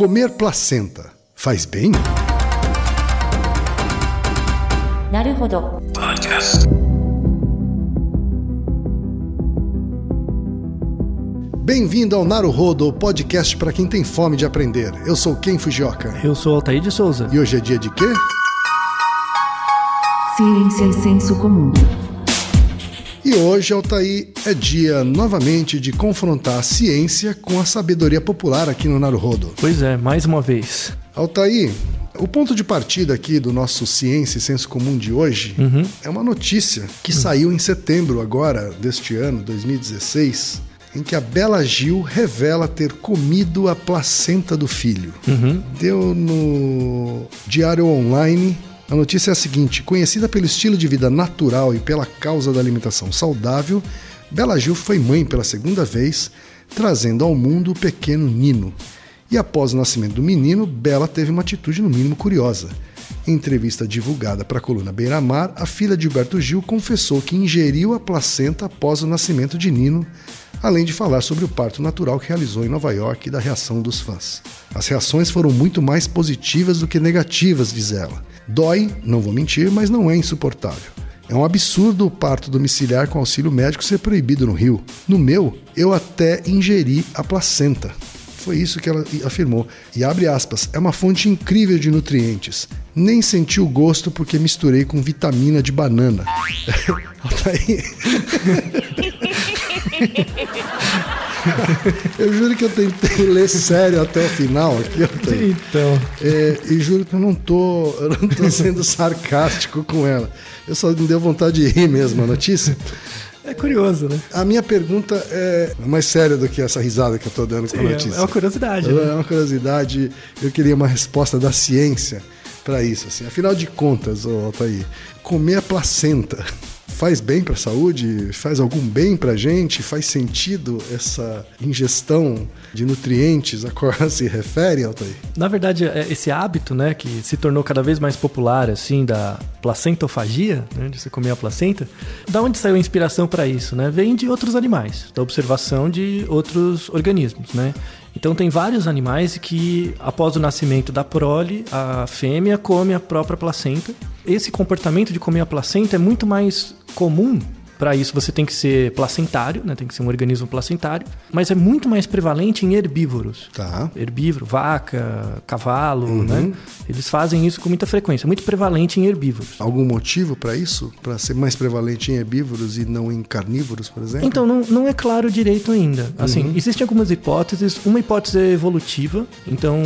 Comer placenta faz bem? Naruhodo. Podcast. Bem-vindo ao Naruhodo, podcast para quem tem fome de aprender. Eu sou Ken Fujioka. Eu sou Altair de Souza. E hoje é dia de quê? Ciência e é senso comum. E hoje, Altair, é dia novamente de confrontar a ciência com a sabedoria popular aqui no Naruhodo. Pois é, mais uma vez. Altair, o ponto de partida aqui do nosso Ciência e Senso Comum de hoje é uma notícia que saiu em setembro agora deste ano, 2016, em que a Bela Gil revela ter comido a placenta do filho. Deu no Diário Online. A notícia é a seguinte: conhecida pelo estilo de vida natural e pela causa da alimentação saudável, Bela Gil foi mãe pela segunda vez, trazendo ao mundo o pequeno Nino. E após o nascimento do menino, Bela teve uma atitude no mínimo curiosa. Em entrevista divulgada para a coluna Beira Mar, a filha de Gilberto Gil confessou que ingeriu a placenta após o nascimento de Nino, além de falar sobre o parto natural que realizou em Nova York e da reação dos fãs. As reações foram muito mais positivas do que negativas, diz ela. Dói, não vou mentir, mas não é insuportável. É um absurdo o parto domiciliar com auxílio médico ser proibido no Rio. No meu, eu até ingeri a placenta. Foi isso que ela afirmou. E abre aspas, é uma fonte incrível de nutrientes. Nem senti o gosto porque misturei com vitamina de banana. Tá aí. Eu juro que eu tentei ler sério até o final aqui. Então, É, e juro que eu não tô, eu não tô sendo sarcástico com ela. Eu só me deu vontade de rir mesmo a notícia. é curioso, né? A minha pergunta é mais séria do que essa risada que eu tô dando com a É, notícia. é uma curiosidade, É né? uma curiosidade. Eu queria uma resposta da ciência para isso. Assim. Afinal de contas, ô Altair, comer a placenta faz bem para a saúde? Faz algum bem para a gente? Faz sentido essa ingestão de nutrientes a qual se refere, Altair? Na verdade, é esse hábito, né, que se tornou cada vez mais popular, assim, da placentofagia, né, de você comer a placenta, da onde saiu a inspiração para isso, né? Vem de outros animais, da observação de outros organismos, né? Então tem vários animais que, após o nascimento da prole, a fêmea come a própria placenta. Esse comportamento de comer a placenta é muito mais comum para isso você tem que ser placentário, né? Tem que ser um organismo placentário, mas é muito mais prevalente em herbívoros. Tá. Herbívoro, vaca, cavalo, né? Eles fazem isso com muita frequência, muito prevalente em herbívoros. Algum motivo para isso? Para ser mais prevalente em herbívoros e não em carnívoros, por exemplo? Então, não, não é claro direito ainda. Assim, existem algumas hipóteses. Uma hipótese é evolutiva. Então,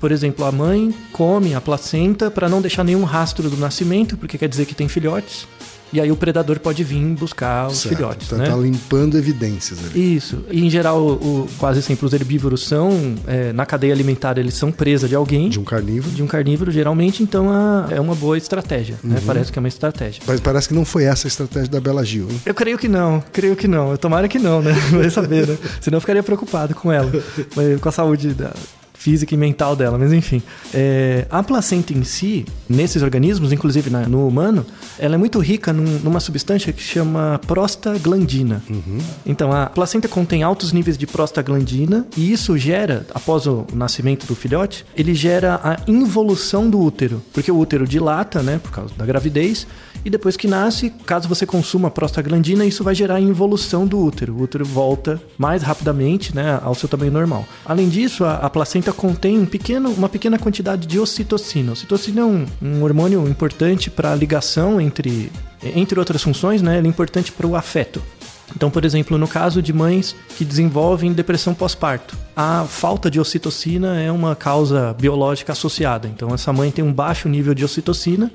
por exemplo, a mãe come a placenta para não deixar nenhum rastro do nascimento, porque quer dizer que tem filhotes. E aí o predador pode vir buscar os Certo, filhotes, tá, né? tá limpando evidências ali. Isso. E em geral, o- quase sempre os herbívoros são, é, na cadeia alimentar, eles são presa de alguém, De um carnívoro. de um carnívoro, geralmente, então a- é uma boa estratégia, Uhum. né? Parece que é uma estratégia. Mas parece que não foi essa a estratégia da Bela Gil, hein? Eu creio que não, creio que não. Eu tomara que não, né? Vai saber, né? Senão eu ficaria preocupado com ela, mas com a saúde da física e mental dela, mas enfim. É, a placenta em si, nesses organismos, inclusive na- no humano, ela é muito rica num- numa substância que chama prostaglandina. Então, a placenta contém altos níveis de prostaglandina e isso gera, após o nascimento do filhote, ele gera a involução do útero, porque o útero dilata, né, por causa da gravidez, e depois que nasce, caso você consuma prostaglandina, isso vai gerar involução do útero. O útero volta mais rapidamente né, ao seu tamanho normal. Além disso, a, a placenta contém um pequeno, uma pequena quantidade de ocitocina. Ocitocina é um, um hormônio importante para a ligação entre, entre outras funções, né? Ele é importante para o afeto. Então, por exemplo, no caso de mães que desenvolvem depressão pós-parto, a falta de ocitocina é uma causa biológica associada. Então, essa mãe tem um baixo nível de ocitocina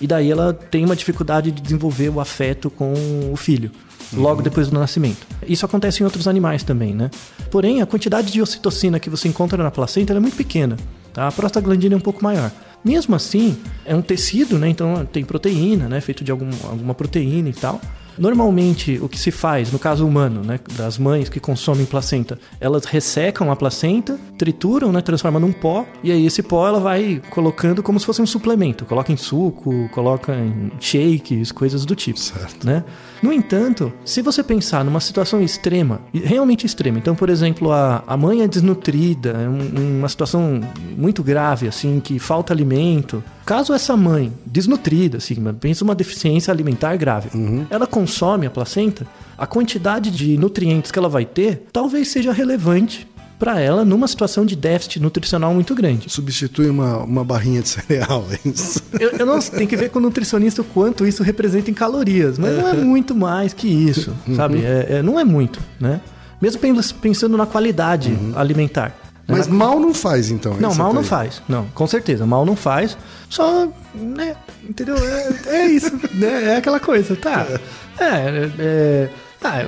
e daí ela tem uma dificuldade de desenvolver o afeto com o filho. Logo depois do nascimento. Isso acontece em outros animais também, né? Porém, a quantidade de ocitocina que você encontra na placenta é muito pequena. Tá? A prostaglandina é um pouco maior. Mesmo assim, é um tecido, né? Então tem proteína, né? Feito de algum, alguma proteína e tal. Normalmente, o que se faz, no caso humano, né, das mães que consomem placenta, elas ressecam a placenta trituram, né, transforma num pó, e aí esse pó ela vai colocando como se fosse um suplemento. Coloca em suco, coloca em shakes, coisas do tipo. Certo. Né? No entanto, se você pensar numa situação extrema, realmente extrema, então, por exemplo, a, a mãe é desnutrida, é um- uma situação muito grave, assim, que falta alimento. Caso essa mãe, desnutrida, assim, pensa uma deficiência alimentar grave, ela consome a placenta, a quantidade de nutrientes que ela vai ter talvez seja relevante para ela numa situação de déficit nutricional muito grande. Substitui uma, uma barrinha de cereal, é isso? Eu, eu não tem que ver com o nutricionista o quanto isso representa em calorias, mas não é muito mais que isso, sabe? É- é- não é muito, né? Mesmo pen- pensando na qualidade alimentar. Mas mal não faz, então. Não, mal não faz. Não, com certeza, mal não faz. Só, né, entendeu? É, é isso, né? É aquela coisa, tá? É, é, é, ah,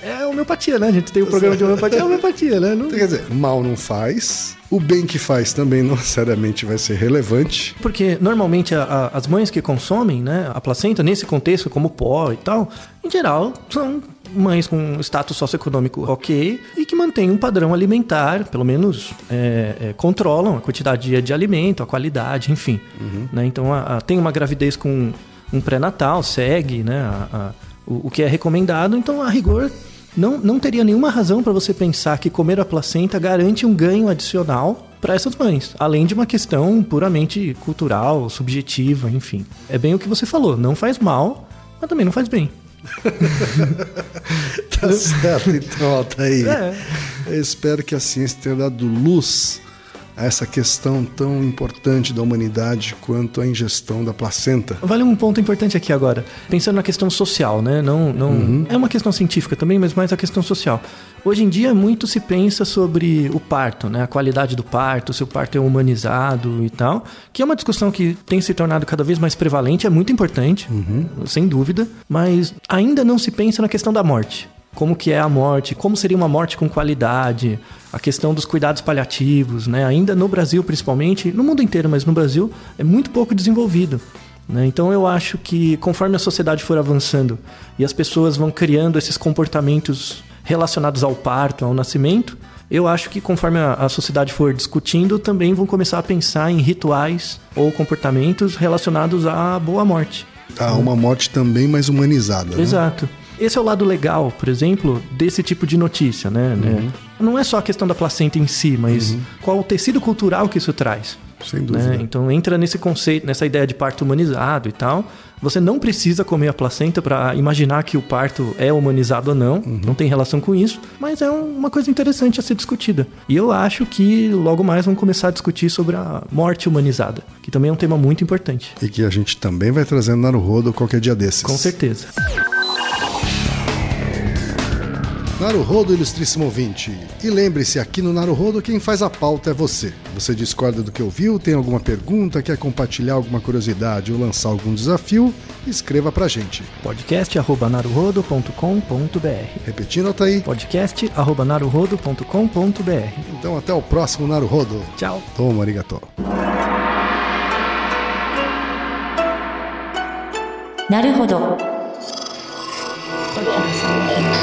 é homeopatia, né? A gente tem o programa de homeopatia, é homeopatia, né? Não- quer dizer, mal não faz. O bem que faz também não necessariamente vai ser relevante. Porque normalmente a- a- as mães que consomem né, a placenta, nesse contexto, como pó e tal, em geral, são mães com status socioeconômico ok e que mantêm um padrão alimentar, pelo menos é, é, controlam a quantidade de, alimento, a qualidade, enfim. né? Então, a- a- tem uma gravidez com um pré-natal, segue né, a- o, o que é recomendado, então, a rigor, não, não teria nenhuma razão para você pensar que comer a placenta garante um ganho adicional para essas mães, além de uma questão puramente cultural, subjetiva, enfim. É bem o que você falou, não faz mal, mas também não faz bem. Tá certo, então, Altair. É. Eu espero que a ciência tenha dado luz a essa questão tão importante da humanidade quanto a ingestão da placenta. Vale um ponto importante aqui agora. Pensando na questão social, né? Não, não É uma questão científica também, mas mais a questão social. Hoje em dia, muito se pensa sobre o parto, né? A qualidade do parto, se o parto é humanizado e tal. Que é uma discussão que tem se tornado cada vez mais prevalente, é muito importante, sem dúvida. Mas ainda não se pensa na questão da morte. Como que é a morte, como seria uma morte com qualidade, a questão dos cuidados paliativos, né? Ainda no Brasil, principalmente, no mundo inteiro, mas no Brasil, é muito pouco desenvolvido. né? Então eu acho que conforme a sociedade for avançando e as pessoas vão criando esses comportamentos relacionados ao parto, ao nascimento, eu acho que conforme a, a sociedade for discutindo, também vão começar a pensar em rituais ou comportamentos relacionados à boa morte. Há uma morte também mais humanizada. né? Esse é o lado legal, por exemplo, desse tipo de notícia, né? né? Não é só a questão da placenta em si, mas qual o tecido cultural que isso traz. Sem dúvida. né? Então entra nesse conceito, nessa ideia de parto humanizado e tal. Você não precisa comer a placenta para imaginar que o parto é humanizado ou não. Não tem relação com isso, mas é um- uma coisa interessante a ser discutida. E eu acho que logo mais vamos começar a discutir sobre a morte humanizada, que também é um tema muito importante. E que a gente também vai trazendo na Rodo qualquer dia desses. Com certeza. Naruhodo, ilustríssimo ouvinte. E lembre-se, aqui no Naruhodo, quem faz a pauta é você. Você discorda do que ouviu, tem alguma pergunta, quer compartilhar alguma curiosidade ou lançar algum desafio? Escreva pra gente. podcast@naruhodo.com.br. Repetindo, Altair. podcast@naruhodo.com.br. Então até o próximo Naruhodo. Tchau. Toma, arigato. なるほど。